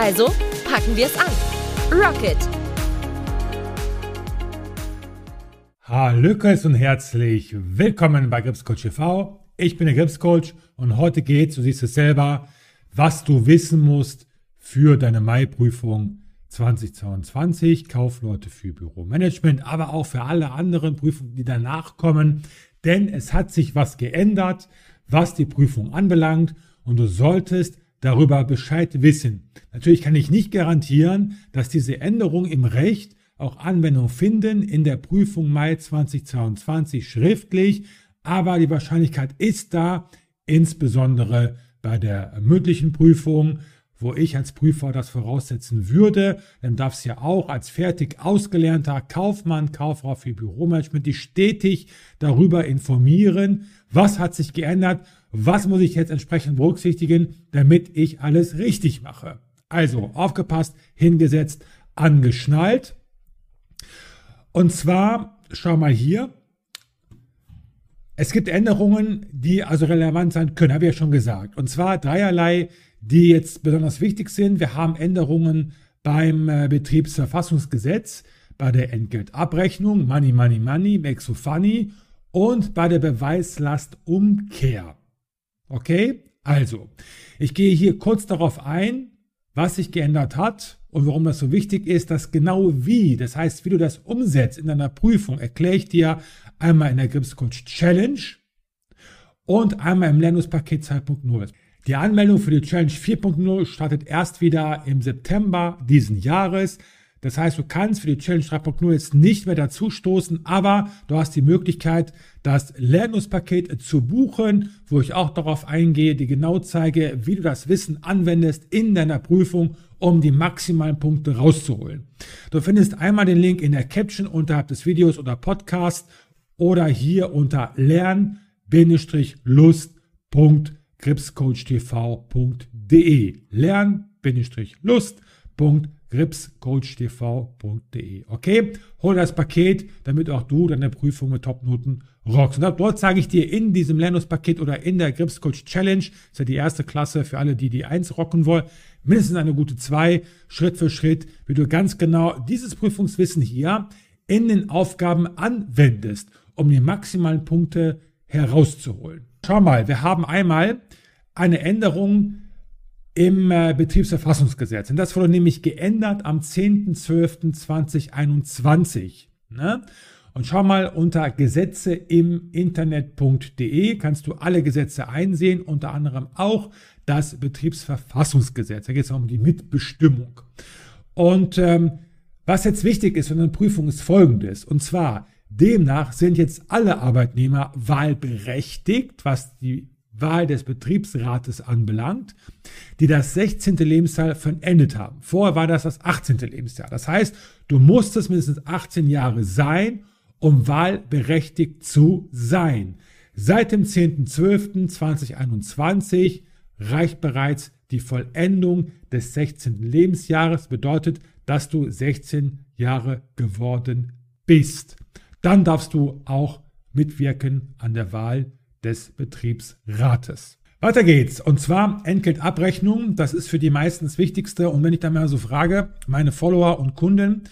Also packen wir es an. Rocket! Hallöckers und herzlich willkommen bei Gripscoach TV. Ich bin der Gripscoach und heute geht, du siehst es selber, was du wissen musst für deine Mai-Prüfung 2022, Kaufleute für Büromanagement, aber auch für alle anderen Prüfungen, die danach kommen. Denn es hat sich was geändert, was die Prüfung anbelangt und du solltest darüber Bescheid wissen. Natürlich kann ich nicht garantieren, dass diese Änderungen im Recht auch Anwendung finden in der Prüfung Mai 2022 schriftlich, aber die Wahrscheinlichkeit ist da, insbesondere bei der mündlichen Prüfung wo ich als Prüfer das voraussetzen würde, dann darf es ja auch als fertig ausgelernter Kaufmann, Kauffrau für Büromanagement die stetig darüber informieren, was hat sich geändert, was muss ich jetzt entsprechend berücksichtigen, damit ich alles richtig mache. Also aufgepasst, hingesetzt, angeschnallt. Und zwar, schau mal hier, es gibt Änderungen, die also relevant sein können, habe ich ja schon gesagt. Und zwar dreierlei die jetzt besonders wichtig sind. Wir haben Änderungen beim äh, Betriebsverfassungsgesetz, bei der Entgeltabrechnung, Money, Money, Money, Make so funny und bei der Beweislastumkehr. Okay? Also, ich gehe hier kurz darauf ein, was sich geändert hat und warum das so wichtig ist, dass genau wie, das heißt, wie du das umsetzt in deiner Prüfung, erkläre ich dir einmal in der Gripscoach Challenge und einmal im Lernungspaket 2.0. Die Anmeldung für die Challenge 4.0 startet erst wieder im September diesen Jahres. Das heißt, du kannst für die Challenge 3.0 jetzt nicht mehr dazu stoßen, aber du hast die Möglichkeit, das Lernungspaket zu buchen, wo ich auch darauf eingehe, die genau zeige, wie du das Wissen anwendest in deiner Prüfung, um die maximalen Punkte rauszuholen. Du findest einmal den Link in der Caption unterhalb des Videos oder Podcast oder hier unter lern-lust.de gripscoachtv.de. Lern-lust.gripscoachtv.de. Okay? Hol das Paket, damit auch du deine Prüfung mit Topnoten rockst. Und dort sage ich dir in diesem Lernungspaket oder in der Gripscoach Challenge, das ist ja die erste Klasse für alle, die die 1 rocken wollen, mindestens eine gute 2, Schritt für Schritt, wie du ganz genau dieses Prüfungswissen hier in den Aufgaben anwendest, um die maximalen Punkte herauszuholen. Schau mal, wir haben einmal eine Änderung im äh, Betriebsverfassungsgesetz. Und das wurde nämlich geändert am 10.12.2021. Ne? Und schau mal unter Gesetze im Internet.de kannst du alle Gesetze einsehen, unter anderem auch das Betriebsverfassungsgesetz. Da geht es um die Mitbestimmung. Und ähm, was jetzt wichtig ist für eine Prüfung ist folgendes. Und zwar, Demnach sind jetzt alle Arbeitnehmer wahlberechtigt, was die Wahl des Betriebsrates anbelangt, die das 16. Lebensjahr vollendet haben. Vorher war das das 18. Lebensjahr. Das heißt, du musstest mindestens 18 Jahre sein, um wahlberechtigt zu sein. Seit dem 10.12.2021 reicht bereits die Vollendung des 16. Lebensjahres, bedeutet, dass du 16 Jahre geworden bist dann darfst du auch mitwirken an der Wahl des Betriebsrates. Weiter geht's. Und zwar Entgeltabrechnung. Das ist für die meisten das Wichtigste. Und wenn ich dann mal so frage, meine Follower und Kunden,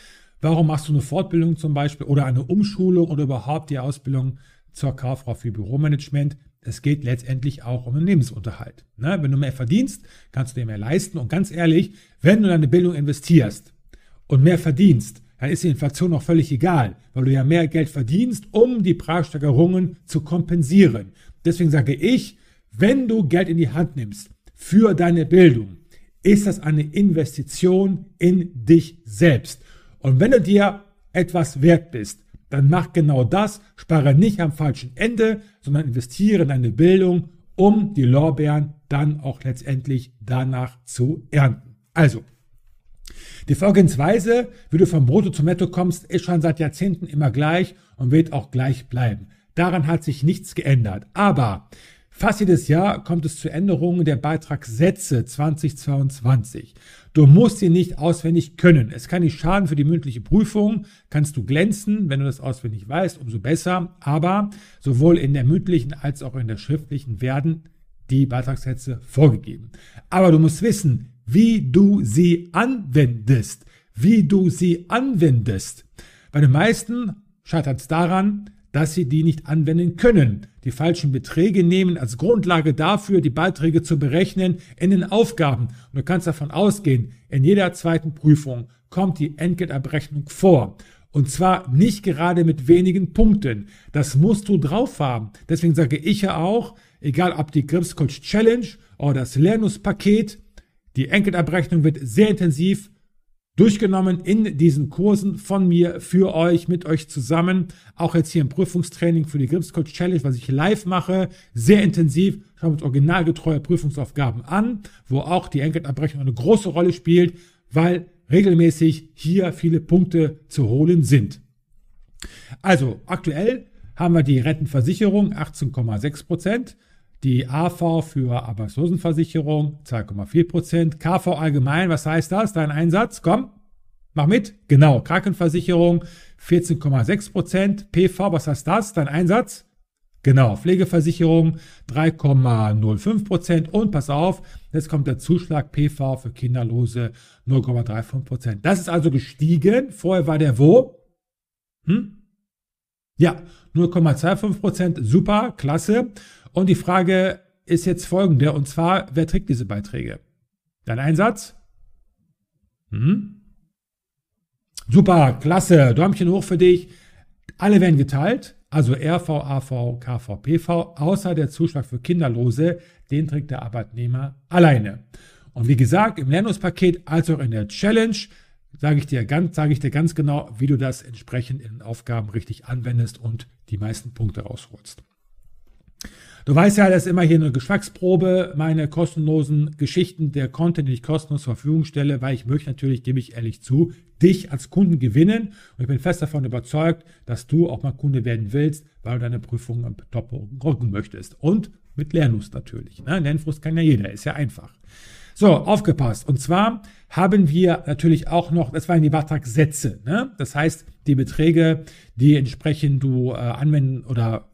warum machst du eine Fortbildung zum Beispiel oder eine Umschulung oder überhaupt die Ausbildung zur Kauffrau für Büromanagement? Es geht letztendlich auch um den Lebensunterhalt. Ne? Wenn du mehr verdienst, kannst du dir mehr leisten. Und ganz ehrlich, wenn du deine Bildung investierst und mehr verdienst, dann ist die Inflation auch völlig egal, weil du ja mehr Geld verdienst, um die Preissteigerungen zu kompensieren. Deswegen sage ich, wenn du Geld in die Hand nimmst für deine Bildung, ist das eine Investition in dich selbst. Und wenn du dir etwas wert bist, dann mach genau das, spare nicht am falschen Ende, sondern investiere in deine Bildung, um die Lorbeeren dann auch letztendlich danach zu ernten. Also, Die Vorgehensweise, wie du vom Brutto zum Netto kommst, ist schon seit Jahrzehnten immer gleich und wird auch gleich bleiben. Daran hat sich nichts geändert. Aber fast jedes Jahr kommt es zu Änderungen der Beitragssätze 2022. Du musst sie nicht auswendig können. Es kann nicht schaden für die mündliche Prüfung. Kannst du glänzen, wenn du das auswendig weißt, umso besser. Aber sowohl in der mündlichen als auch in der schriftlichen werden die Beitragssätze vorgegeben. Aber du musst wissen, wie du sie anwendest. Wie du sie anwendest. Bei den meisten scheitert es daran, dass sie die nicht anwenden können. Die falschen Beträge nehmen als Grundlage dafür, die Beiträge zu berechnen in den Aufgaben. Und du kannst davon ausgehen, in jeder zweiten Prüfung kommt die Entgeltabrechnung vor. Und zwar nicht gerade mit wenigen Punkten. Das musst du drauf haben. Deswegen sage ich ja auch, egal ob die Gripscoach Challenge oder das Lernungspaket, die Enkelabrechnung wird sehr intensiv durchgenommen in diesen Kursen von mir für euch, mit euch zusammen. Auch jetzt hier im Prüfungstraining für die Gripscoach Challenge, was ich live mache, sehr intensiv. Schauen wir uns originalgetreue Prüfungsaufgaben an, wo auch die Enkelabrechnung eine große Rolle spielt, weil regelmäßig hier viele Punkte zu holen sind. Also aktuell haben wir die Rentenversicherung 18,6 Prozent, die AV für Arbeitslosenversicherung 2,4 Prozent, KV allgemein, was heißt das? Dein Einsatz? Komm, mach mit. Genau, Krankenversicherung 14,6 Prozent, PV, was heißt das? Dein Einsatz? Genau, Pflegeversicherung 3,05 Prozent und pass auf, jetzt kommt der Zuschlag PV für Kinderlose 0,35 Prozent. Das ist also gestiegen. Vorher war der wo? Hm? Ja, 0,25 Prozent. Super, klasse. Und die Frage ist jetzt folgende, und zwar, wer trägt diese Beiträge? Dein Einsatz? Hm? Super, klasse, Däumchen hoch für dich. Alle werden geteilt, also RV, AV, KV, PV, außer der Zuschlag für Kinderlose, den trägt der Arbeitnehmer alleine. Und wie gesagt, im Lernungspaket als auch in der Challenge sage ich dir ganz, sage ich dir ganz genau, wie du das entsprechend in den Aufgaben richtig anwendest und die meisten Punkte rausholst. Du weißt ja, das ist immer hier eine Geschmacksprobe, meine kostenlosen Geschichten, der Content, den ich kostenlos zur Verfügung stelle, weil ich möchte natürlich, gebe ich ehrlich zu, dich als Kunden gewinnen. Und ich bin fest davon überzeugt, dass du auch mal Kunde werden willst, weil du deine Prüfung am Top rocken möchtest. Und mit Lernlust natürlich. Ne? Lernfrust kann ja jeder, ist ja einfach. So, aufgepasst. Und zwar haben wir natürlich auch noch, das waren die Beitragssätze. Ne? Das heißt, die Beträge, die entsprechend du äh, anwenden oder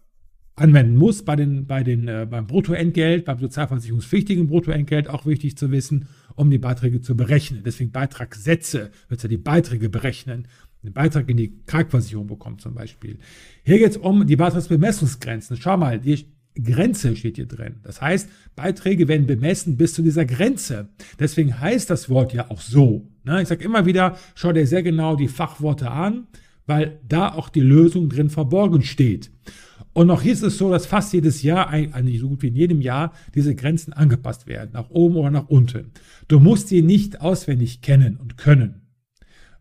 anwenden muss bei den, bei den, äh, beim Bruttoentgelt, beim sozialversicherungspflichtigen Bruttoentgelt, auch wichtig zu wissen, um die Beiträge zu berechnen. Deswegen Beitragssätze, wird ja die Beiträge berechnen, den Beitrag in die Krankenversicherung bekommt zum Beispiel. Hier geht es um die Beitragsbemessungsgrenzen. Schau mal, die Grenze steht hier drin. Das heißt, Beiträge werden bemessen bis zu dieser Grenze. Deswegen heißt das Wort ja auch so. Ne? Ich sage immer wieder, schau dir sehr genau die Fachworte an, weil da auch die Lösung drin verborgen steht. Und noch hier ist es so, dass fast jedes Jahr, eigentlich so gut wie in jedem Jahr, diese Grenzen angepasst werden, nach oben oder nach unten. Du musst sie nicht auswendig kennen und können.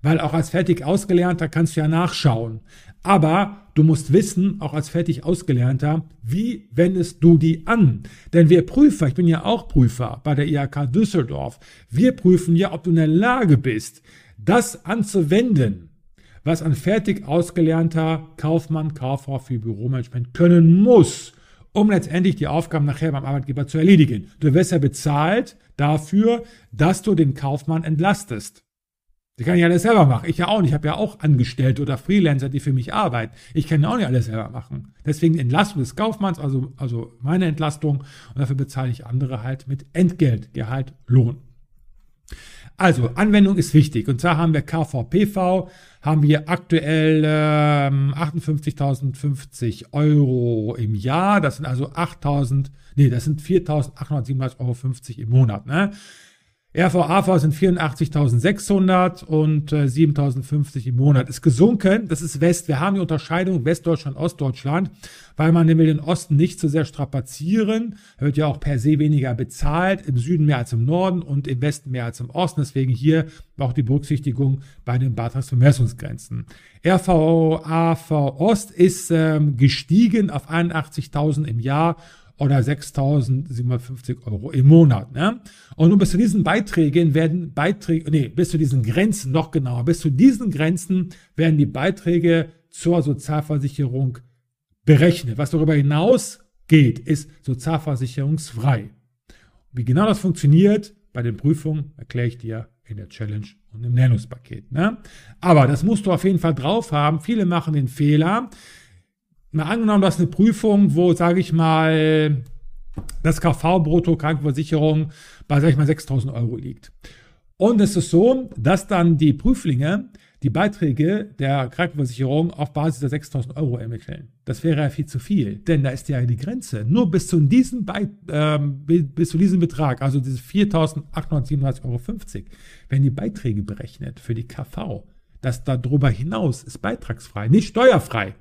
Weil auch als fertig Ausgelernter kannst du ja nachschauen. Aber du musst wissen, auch als fertig Ausgelernter, wie wendest du die an? Denn wir Prüfer, ich bin ja auch Prüfer bei der IHK Düsseldorf, wir prüfen ja, ob du in der Lage bist, das anzuwenden was ein fertig ausgelernter Kaufmann, Kauffrau für Büromanagement können muss, um letztendlich die Aufgaben nachher beim Arbeitgeber zu erledigen. Du wirst ja bezahlt dafür, dass du den Kaufmann entlastest. Die kann ich alles selber machen. Ich ja auch nicht. Ich habe ja auch Angestellte oder Freelancer, die für mich arbeiten. Ich kann ja auch nicht alles selber machen. Deswegen Entlastung des Kaufmanns, also, also meine Entlastung. Und dafür bezahle ich andere halt mit Entgelt, Gehalt, Lohn. Also, Anwendung ist wichtig. Und zwar haben wir KVPV, haben wir aktuell ähm, 58.050 Euro im Jahr. Das sind also 8.000, nee, das sind 4.837,50 Euro im Monat. Ne? RVAV sind 84.600 und äh, 7.050 im Monat. Ist gesunken, das ist West. Wir haben die Unterscheidung Westdeutschland, Ostdeutschland, weil man will den Osten nicht so sehr strapazieren. Er wird ja auch per se weniger bezahlt, im Süden mehr als im Norden und im Westen mehr als im Osten. Deswegen hier auch die Berücksichtigung bei den Beitragsvermessungsgrenzen. RVAV Ost ist ähm, gestiegen auf 81.000 im Jahr oder 6.750 Euro im Monat. Ne? Und nur bis zu diesen Beiträgen werden Beiträge, nee, bis zu diesen Grenzen, noch genauer, bis zu diesen Grenzen werden die Beiträge zur Sozialversicherung berechnet. Was darüber hinaus geht, ist sozialversicherungsfrei. Wie genau das funktioniert bei den Prüfungen, erkläre ich dir in der Challenge und im Lernungspaket. Ne? Aber das musst du auf jeden Fall drauf haben. Viele machen den Fehler. Mal angenommen, du hast eine Prüfung, wo, sage ich mal, das KV-Brutto Krankenversicherung bei, sag ich mal, 6.000 Euro liegt. Und es ist so, dass dann die Prüflinge die Beiträge der Krankenversicherung auf Basis der 6.000 Euro ermitteln. Das wäre ja viel zu viel, denn da ist ja die Grenze. Nur bis zu diesem, Be ähm, bis zu diesem Betrag, also diese 4.837,50 Euro, werden die Beiträge berechnet für die KV. Das darüber hinaus ist beitragsfrei, nicht steuerfrei.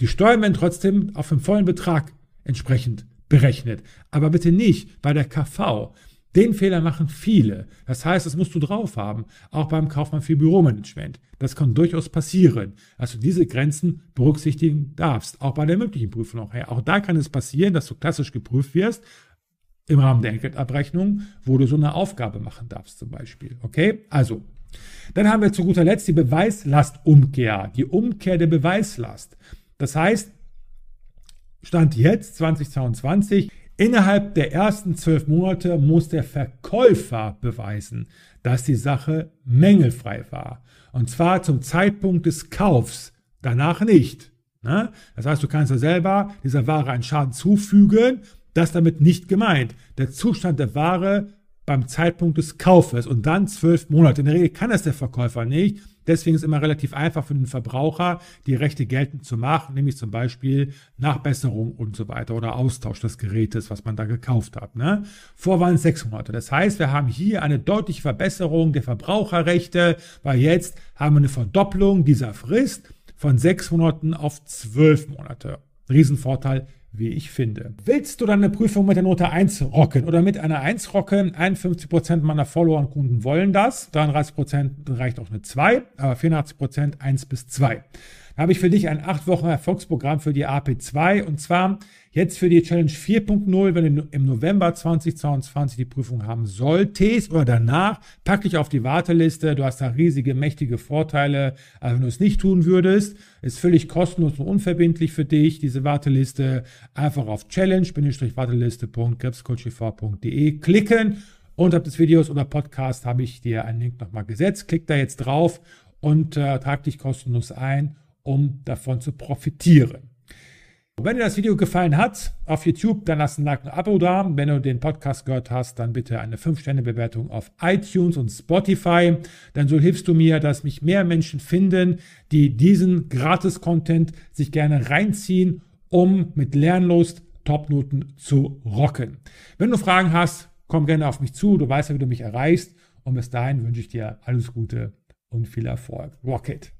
Die Steuern werden trotzdem auf den vollen Betrag entsprechend berechnet, aber bitte nicht bei der KV. Den Fehler machen viele. Das heißt, das musst du drauf haben, auch beim Kaufmann für Büromanagement. Das kann durchaus passieren, dass du diese Grenzen berücksichtigen darfst, auch bei der mündlichen Prüfung. Auch, auch da kann es passieren, dass du klassisch geprüft wirst, im Rahmen der Entgeltabrechnung, wo du so eine Aufgabe machen darfst zum Beispiel. Okay, also. Dann haben wir zu guter Letzt die Beweislastumkehr, die Umkehr der Beweislast. Das heißt, Stand jetzt 2022, Innerhalb der ersten zwölf Monate muss der Verkäufer beweisen, dass die Sache mängelfrei war. Und zwar zum Zeitpunkt des Kaufs, danach nicht. Ne? Das heißt, du kannst ja selber dieser Ware einen Schaden zufügen. Das damit nicht gemeint. Der Zustand der Ware beim Zeitpunkt des Kaufes und dann zwölf Monate. In der Regel kann das der Verkäufer nicht. Deswegen ist es immer relativ einfach für den Verbraucher, die Rechte geltend zu machen, nämlich zum Beispiel Nachbesserung und so weiter oder Austausch des Gerätes, was man da gekauft hat. Ne? Vor waren sechs Monate. Das heißt, wir haben hier eine deutliche Verbesserung der Verbraucherrechte, weil jetzt haben wir eine Verdopplung dieser Frist von sechs Monaten auf zwölf Monate. Riesenvorteil wie ich finde. Willst du deine Prüfung mit der Note 1 rocken oder mit einer 1 rocken? 51% meiner Follower und Kunden wollen das. 33% reicht auch eine 2, aber 84% 1 bis 2 habe ich für dich ein 8 Wochen Erfolgsprogramm für die AP2 und zwar jetzt für die Challenge 4.0, wenn du im November 2022 die Prüfung haben solltest oder danach, pack dich auf die Warteliste. Du hast da riesige, mächtige Vorteile. Also wenn du es nicht tun würdest, ist völlig kostenlos und unverbindlich für dich, diese Warteliste. Einfach auf challenge-warteliste.krebscoachv.de klicken. Unterhalb des Videos oder Podcast habe ich dir einen Link nochmal gesetzt. Klick da jetzt drauf und äh, trag dich kostenlos ein um davon zu profitieren. Wenn dir das Video gefallen hat auf YouTube, dann lass ein Like und ein Abo da. Wenn du den Podcast gehört hast, dann bitte eine 5-Sterne-Bewertung auf iTunes und Spotify. Denn so hilfst du mir, dass mich mehr Menschen finden, die diesen Gratis-Content sich gerne reinziehen, um mit Lernlust Topnoten zu rocken. Wenn du Fragen hast, komm gerne auf mich zu. Du weißt ja, wie du mich erreichst. Und bis dahin wünsche ich dir alles Gute und viel Erfolg. Rocket!